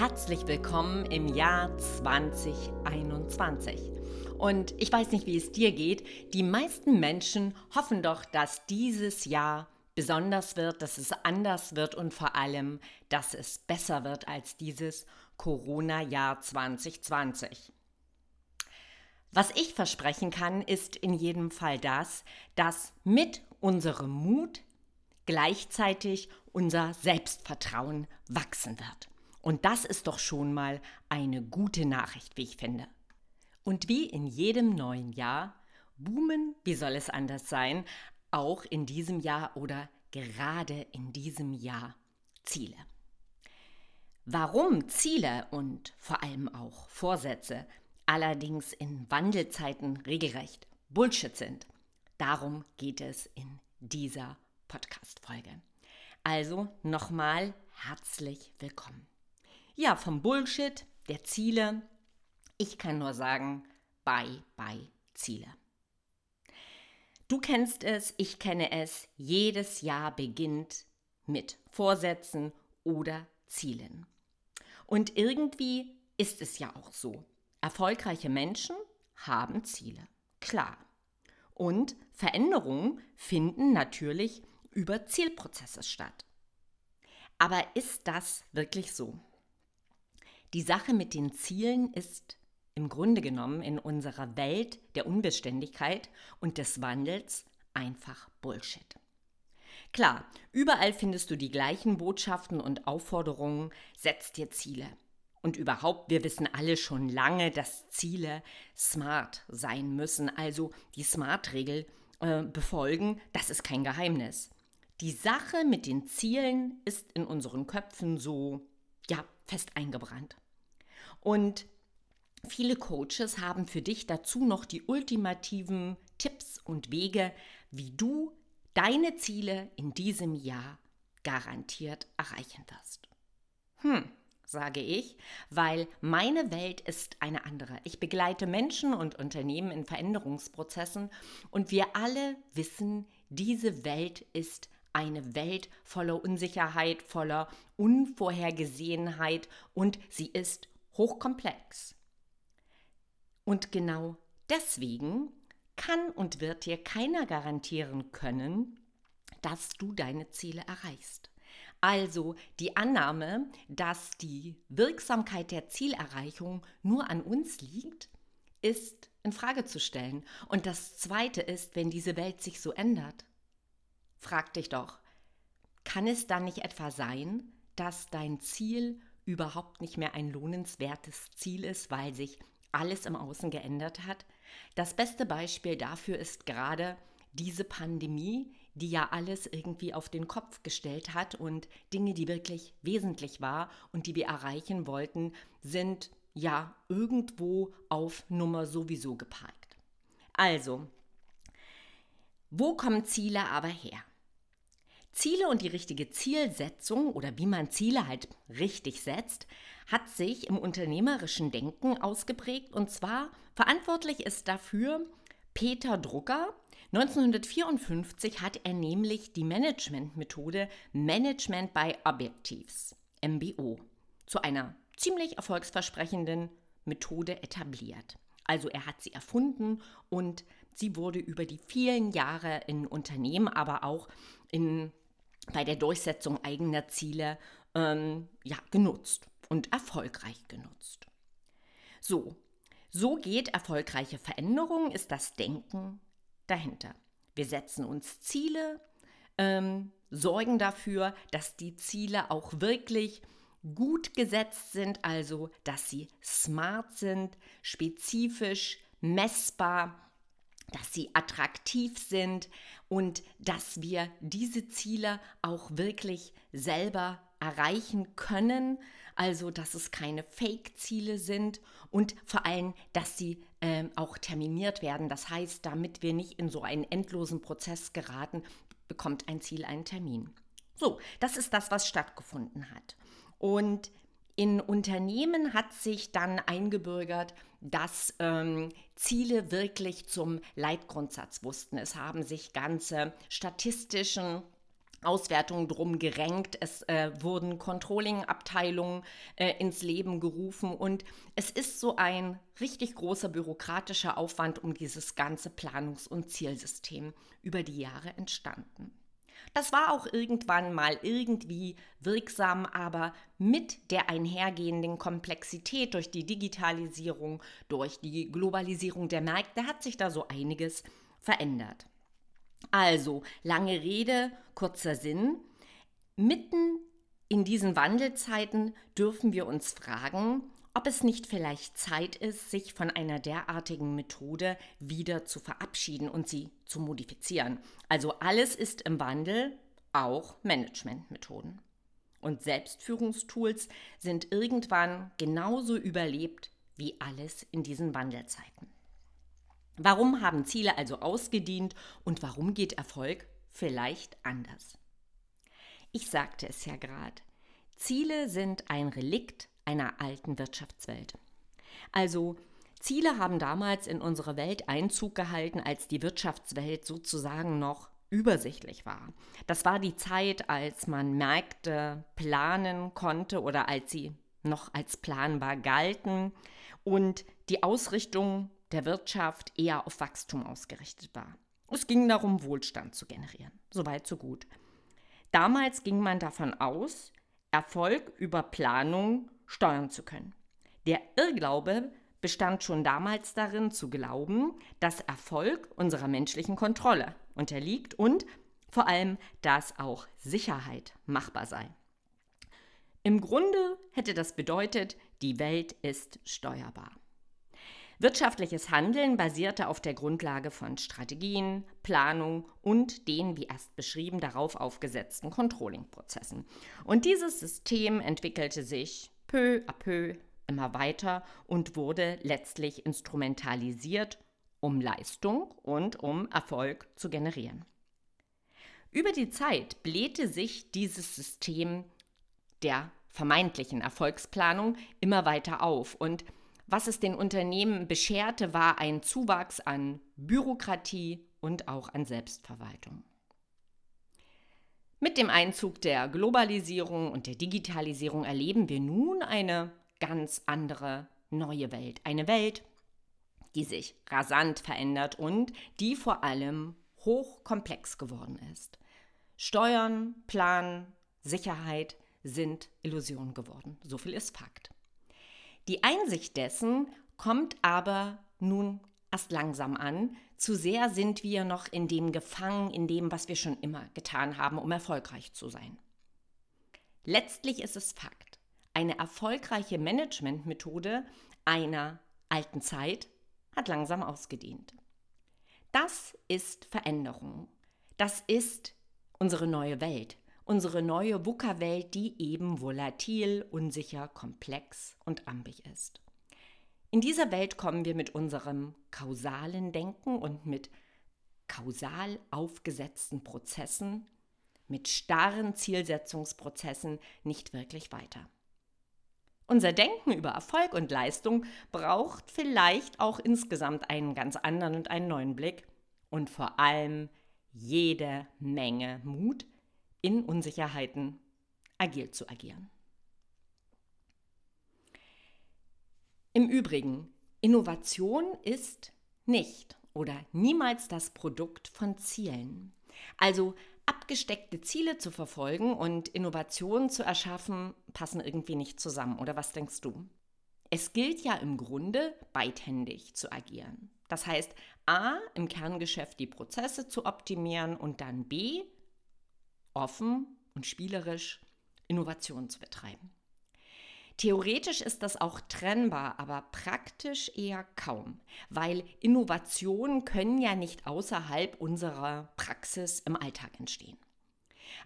Herzlich willkommen im Jahr 2021. Und ich weiß nicht, wie es dir geht. Die meisten Menschen hoffen doch, dass dieses Jahr besonders wird, dass es anders wird und vor allem, dass es besser wird als dieses Corona-Jahr 2020. Was ich versprechen kann, ist in jedem Fall das, dass mit unserem Mut gleichzeitig unser Selbstvertrauen wachsen wird. Und das ist doch schon mal eine gute Nachricht, wie ich finde. Und wie in jedem neuen Jahr boomen, wie soll es anders sein, auch in diesem Jahr oder gerade in diesem Jahr Ziele. Warum Ziele und vor allem auch Vorsätze allerdings in Wandelzeiten regelrecht Bullshit sind, darum geht es in dieser Podcast-Folge. Also nochmal herzlich willkommen. Ja, vom Bullshit, der Ziele. Ich kann nur sagen, bye, bye, Ziele. Du kennst es, ich kenne es. Jedes Jahr beginnt mit Vorsätzen oder Zielen. Und irgendwie ist es ja auch so. Erfolgreiche Menschen haben Ziele, klar. Und Veränderungen finden natürlich über Zielprozesse statt. Aber ist das wirklich so? Die Sache mit den Zielen ist im Grunde genommen in unserer Welt der Unbeständigkeit und des Wandels einfach Bullshit. Klar, überall findest du die gleichen Botschaften und Aufforderungen, setz dir Ziele, und überhaupt, wir wissen alle schon lange, dass Ziele smart sein müssen, also die Smart-Regel äh, befolgen, das ist kein Geheimnis. Die Sache mit den Zielen ist in unseren Köpfen so, ja, fest eingebrannt. Und viele Coaches haben für dich dazu noch die ultimativen Tipps und Wege, wie du deine Ziele in diesem Jahr garantiert erreichen wirst. Hm, sage ich, weil meine Welt ist eine andere. Ich begleite Menschen und Unternehmen in Veränderungsprozessen und wir alle wissen, diese Welt ist eine Welt voller Unsicherheit, voller Unvorhergesehenheit und sie ist hochkomplex. Und genau deswegen kann und wird dir keiner garantieren können, dass du deine Ziele erreichst. Also die Annahme, dass die Wirksamkeit der Zielerreichung nur an uns liegt, ist in Frage zu stellen. Und das zweite ist, wenn diese Welt sich so ändert, frag dich doch, kann es dann nicht etwa sein, dass dein Ziel überhaupt nicht mehr ein lohnenswertes Ziel ist, weil sich alles im Außen geändert hat? Das beste Beispiel dafür ist gerade diese Pandemie, die ja alles irgendwie auf den Kopf gestellt hat und Dinge, die wirklich wesentlich war und die wir erreichen wollten, sind ja irgendwo auf Nummer sowieso geparkt. Also, wo kommen Ziele aber her? Ziele und die richtige Zielsetzung oder wie man Ziele halt richtig setzt, hat sich im unternehmerischen Denken ausgeprägt und zwar verantwortlich ist dafür Peter Drucker, 1954 hat er nämlich die Managementmethode Management by Objectives, MBO, zu einer ziemlich erfolgsversprechenden Methode etabliert. Also er hat sie erfunden und sie wurde über die vielen Jahre in Unternehmen, aber auch in, bei der Durchsetzung eigener Ziele ähm, ja, genutzt und erfolgreich genutzt. So, so geht erfolgreiche Veränderung, ist das Denken dahinter. Wir setzen uns Ziele, ähm, sorgen dafür, dass die Ziele auch wirklich gut gesetzt sind, also dass sie smart sind, spezifisch, messbar, dass sie attraktiv sind und dass wir diese Ziele auch wirklich selber erreichen können. Also, dass es keine Fake-Ziele sind und vor allem, dass sie äh, auch terminiert werden. Das heißt, damit wir nicht in so einen endlosen Prozess geraten, bekommt ein Ziel einen Termin. So, das ist das, was stattgefunden hat. Und in Unternehmen hat sich dann eingebürgert, dass ähm, Ziele wirklich zum Leitgrundsatz wussten. Es haben sich ganze statistischen Auswertungen drum gerenkt. Es äh, wurden Controlling-Abteilungen äh, ins Leben gerufen und es ist so ein richtig großer bürokratischer Aufwand um dieses ganze Planungs- und Zielsystem über die Jahre entstanden. Das war auch irgendwann mal irgendwie wirksam, aber mit der einhergehenden Komplexität durch die Digitalisierung, durch die Globalisierung der Märkte hat sich da so einiges verändert. Also, lange Rede, kurzer Sinn. Mitten in diesen Wandelzeiten dürfen wir uns fragen, ob es nicht vielleicht Zeit ist, sich von einer derartigen Methode wieder zu verabschieden und sie zu modifizieren. Also alles ist im Wandel, auch Managementmethoden. Und Selbstführungstools sind irgendwann genauso überlebt wie alles in diesen Wandelzeiten. Warum haben Ziele also ausgedient und warum geht Erfolg vielleicht anders? Ich sagte es ja gerade. Ziele sind ein Relikt einer alten Wirtschaftswelt. Also Ziele haben damals in unsere Welt Einzug gehalten, als die Wirtschaftswelt sozusagen noch übersichtlich war. Das war die Zeit, als man Märkte planen konnte oder als sie noch als planbar galten und die Ausrichtung der Wirtschaft eher auf Wachstum ausgerichtet war. Es ging darum, Wohlstand zu generieren. Soweit, so gut. Damals ging man davon aus, Erfolg über Planung steuern zu können. Der Irrglaube bestand schon damals darin zu glauben, dass Erfolg unserer menschlichen Kontrolle unterliegt und vor allem, dass auch Sicherheit machbar sei. Im Grunde hätte das bedeutet, die Welt ist steuerbar. Wirtschaftliches Handeln basierte auf der Grundlage von Strategien, Planung und den, wie erst beschrieben, darauf aufgesetzten Controlling-Prozessen. Und dieses System entwickelte sich peu à peu immer weiter und wurde letztlich instrumentalisiert, um Leistung und um Erfolg zu generieren. Über die Zeit blähte sich dieses System der vermeintlichen Erfolgsplanung immer weiter auf und was es den Unternehmen bescherte, war ein Zuwachs an Bürokratie und auch an Selbstverwaltung. Mit dem Einzug der Globalisierung und der Digitalisierung erleben wir nun eine ganz andere neue Welt. Eine Welt, die sich rasant verändert und die vor allem hochkomplex geworden ist. Steuern, Plan, Sicherheit sind Illusion geworden. So viel ist Fakt. Die Einsicht dessen kommt aber nun erst langsam an. Zu sehr sind wir noch in dem gefangen, in dem, was wir schon immer getan haben, um erfolgreich zu sein. Letztlich ist es Fakt. Eine erfolgreiche Managementmethode einer alten Zeit hat langsam ausgedient. Das ist Veränderung. Das ist unsere neue Welt unsere neue VUCA-Welt, die eben volatil, unsicher, komplex und ambig ist. In dieser Welt kommen wir mit unserem kausalen Denken und mit kausal aufgesetzten Prozessen, mit starren Zielsetzungsprozessen nicht wirklich weiter. Unser Denken über Erfolg und Leistung braucht vielleicht auch insgesamt einen ganz anderen und einen neuen Blick und vor allem jede Menge Mut, in Unsicherheiten agil zu agieren. Im Übrigen, Innovation ist nicht oder niemals das Produkt von Zielen. Also abgesteckte Ziele zu verfolgen und Innovationen zu erschaffen, passen irgendwie nicht zusammen. Oder was denkst du? Es gilt ja im Grunde, beidhändig zu agieren. Das heißt, a, im Kerngeschäft die Prozesse zu optimieren und dann b, offen und spielerisch Innovation zu betreiben. Theoretisch ist das auch trennbar, aber praktisch eher kaum, weil Innovationen können ja nicht außerhalb unserer Praxis im Alltag entstehen.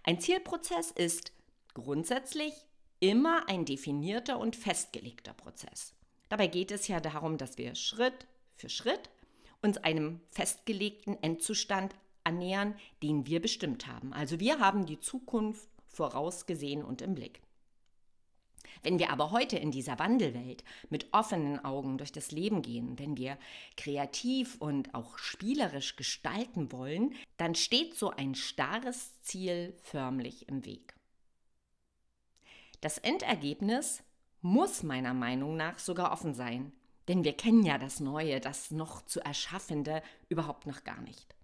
Ein Zielprozess ist grundsätzlich immer ein definierter und festgelegter Prozess. Dabei geht es ja darum, dass wir Schritt für Schritt uns einem festgelegten Endzustand annähern, den wir bestimmt haben. Also wir haben die Zukunft vorausgesehen und im Blick. Wenn wir aber heute in dieser Wandelwelt mit offenen Augen durch das Leben gehen, wenn wir kreativ und auch spielerisch gestalten wollen, dann steht so ein starres Ziel förmlich im Weg. Das Endergebnis muss meiner Meinung nach sogar offen sein, denn wir kennen ja das Neue, das noch zu Erschaffende überhaupt noch gar nicht.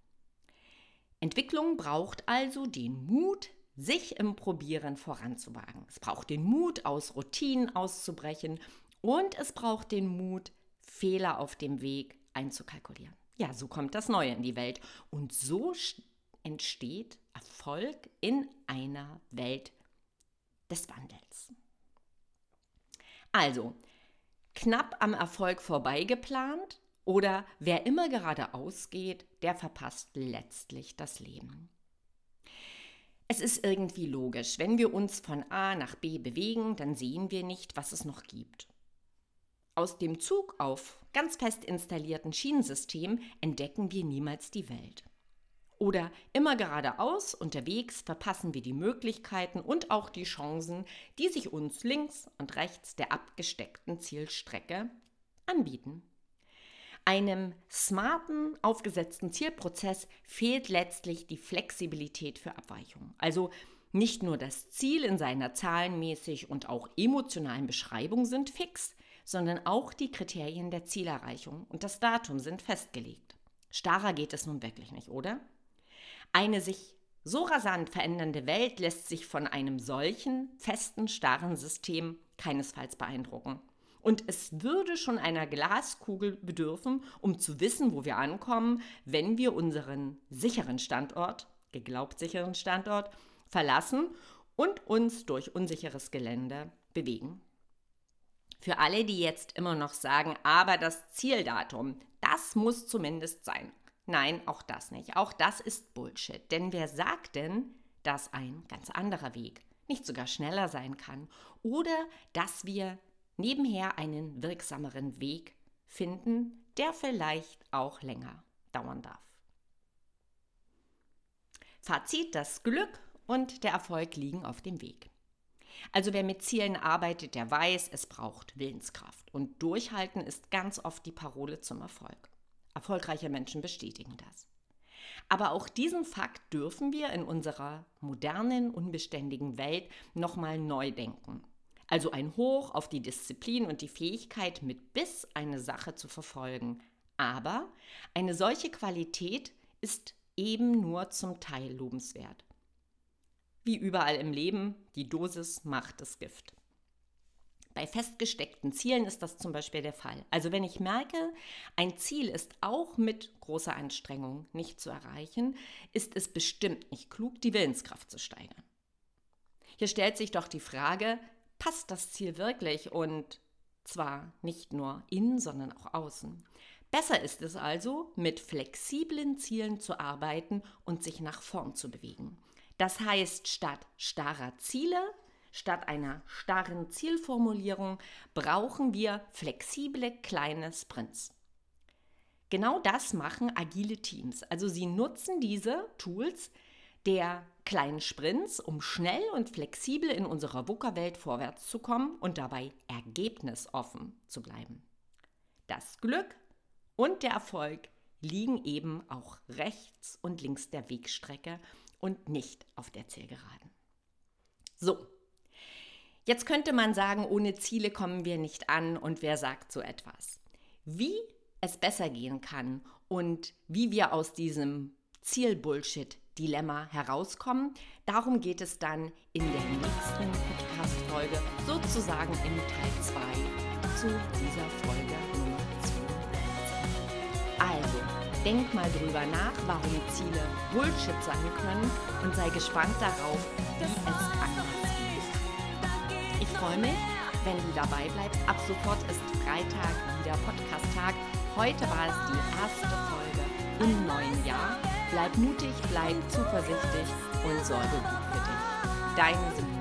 Entwicklung braucht also den Mut, sich im Probieren voranzuwagen. Es braucht den Mut, aus Routinen auszubrechen und es braucht den Mut, Fehler auf dem Weg einzukalkulieren. Ja, so kommt das Neue in die Welt und so entsteht Erfolg in einer Welt des Wandels. Also, knapp am Erfolg vorbeigeplant oder wer immer geradeaus geht, der verpasst letztlich das Leben. Es ist irgendwie logisch, wenn wir uns von A nach B bewegen, dann sehen wir nicht, was es noch gibt. Aus dem Zug auf ganz fest installierten Schienensystem entdecken wir niemals die Welt. Oder immer geradeaus unterwegs verpassen wir die Möglichkeiten und auch die Chancen, die sich uns links und rechts der abgesteckten Zielstrecke anbieten. Einem smarten, aufgesetzten Zielprozess fehlt letztlich die Flexibilität für Abweichungen. Also nicht nur das Ziel in seiner zahlenmäßig und auch emotionalen Beschreibung sind fix, sondern auch die Kriterien der Zielerreichung und das Datum sind festgelegt. Starrer geht es nun wirklich nicht, oder? Eine sich so rasant verändernde Welt lässt sich von einem solchen festen, starren System keinesfalls beeindrucken. Und es würde schon einer Glaskugel bedürfen, um zu wissen, wo wir ankommen, wenn wir unseren sicheren Standort, geglaubt sicheren Standort, verlassen und uns durch unsicheres Gelände bewegen. Für alle, die jetzt immer noch sagen, aber das Zieldatum, das muss zumindest sein. Nein, auch das nicht. Auch das ist Bullshit. Denn wer sagt denn, dass ein ganz anderer Weg nicht sogar schneller sein kann oder dass wir nebenher einen wirksameren Weg finden, der vielleicht auch länger dauern darf. Fazit, das Glück und der Erfolg liegen auf dem Weg. Also wer mit Zielen arbeitet, der weiß, es braucht Willenskraft. Und Durchhalten ist ganz oft die Parole zum Erfolg. Erfolgreiche Menschen bestätigen das. Aber auch diesen Fakt dürfen wir in unserer modernen, unbeständigen Welt nochmal neu denken. Also ein Hoch auf die Disziplin und die Fähigkeit, mit Biss eine Sache zu verfolgen. Aber eine solche Qualität ist eben nur zum Teil lobenswert. Wie überall im Leben, die Dosis macht das Gift. Bei festgesteckten Zielen ist das zum Beispiel der Fall. Also wenn ich merke, ein Ziel ist auch mit großer Anstrengung nicht zu erreichen, ist es bestimmt nicht klug, die Willenskraft zu steigern. Hier stellt sich doch die Frage, passt das Ziel wirklich und zwar nicht nur innen, sondern auch außen. Besser ist es also, mit flexiblen Zielen zu arbeiten und sich nach vorn zu bewegen. Das heißt, statt starrer Ziele, statt einer starren Zielformulierung, brauchen wir flexible kleine Sprints. Genau das machen agile Teams. Also sie nutzen diese Tools der kleinen Sprints, um schnell und flexibel in unserer VUCA-Welt vorwärts zu kommen und dabei ergebnisoffen zu bleiben. Das Glück und der Erfolg liegen eben auch rechts und links der Wegstrecke und nicht auf der Zielgeraden. So, jetzt könnte man sagen, ohne Ziele kommen wir nicht an und wer sagt so etwas? Wie es besser gehen kann und wie wir aus diesem Zielbullshit Dilemma herauskommen. Darum geht es dann in der nächsten Podcast-Folge, sozusagen im Teil 2 zu dieser Folge Nummer 2. Also, denk mal drüber nach, warum Ziele Bullshit sein können und sei gespannt darauf, wie es anders geht. Ich freue mich, wenn du dabei bleibst. Ab sofort ist Freitag wieder Podcast-Tag. Heute war es die erste Folge im neuen Jahr. Bleib mutig, bleib zuversichtlich und sorge gut für dich. Deine Simone.